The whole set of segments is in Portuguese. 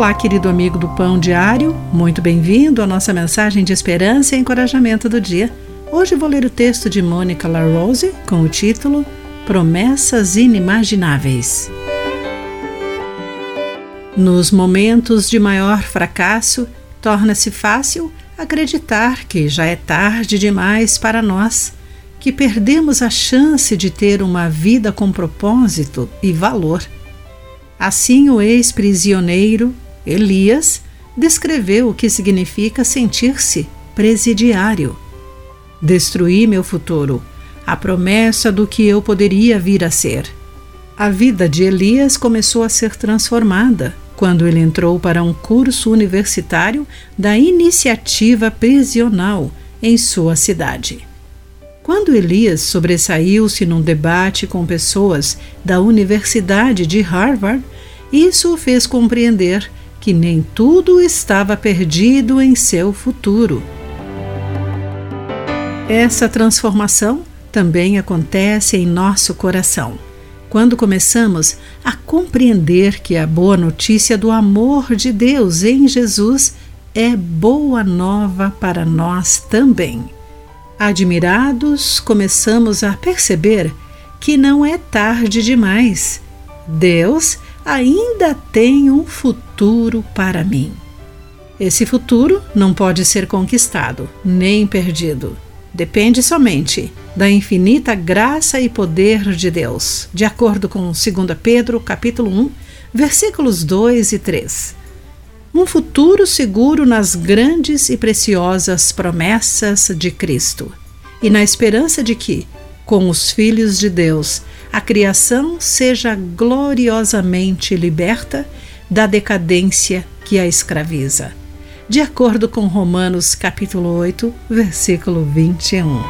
Olá, querido amigo do Pão Diário, muito bem-vindo à nossa mensagem de esperança e encorajamento do dia. Hoje vou ler o texto de Mônica LaRose com o título Promessas Inimagináveis. Nos momentos de maior fracasso, torna-se fácil acreditar que já é tarde demais para nós, que perdemos a chance de ter uma vida com propósito e valor. Assim, o ex-prisioneiro, Elias, descreveu o que significa sentir-se presidiário. Destruí meu futuro, a promessa do que eu poderia vir a ser. A vida de Elias começou a ser transformada quando ele entrou para um curso universitário da iniciativa prisional em sua cidade. Quando Elias sobressaiu-se num debate com pessoas da Universidade de Harvard, isso o fez compreender que nem tudo estava perdido em seu futuro. Essa transformação também acontece em nosso coração, quando começamos a compreender que a boa notícia do amor de Deus em Jesus é boa nova para nós também. Admirados, começamos a perceber que não é tarde demais. Deus ainda tem um futuro para mim. Esse futuro não pode ser conquistado nem perdido. Depende somente da infinita graça e poder de Deus, de acordo com 2 Pedro, capítulo 1, versículos 2 e 3 um futuro seguro nas grandes e preciosas promessas de Cristo e na esperança de que, com os filhos de Deus, a criação seja gloriosamente liberta da decadência que a escraviza. De acordo com Romanos capítulo 8, versículo 21.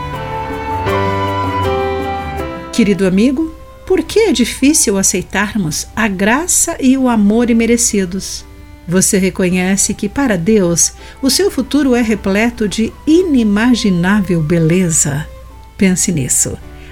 Querido amigo, por que é difícil aceitarmos a graça e o amor imerecidos? Você reconhece que para Deus o seu futuro é repleto de inimaginável beleza? Pense nisso.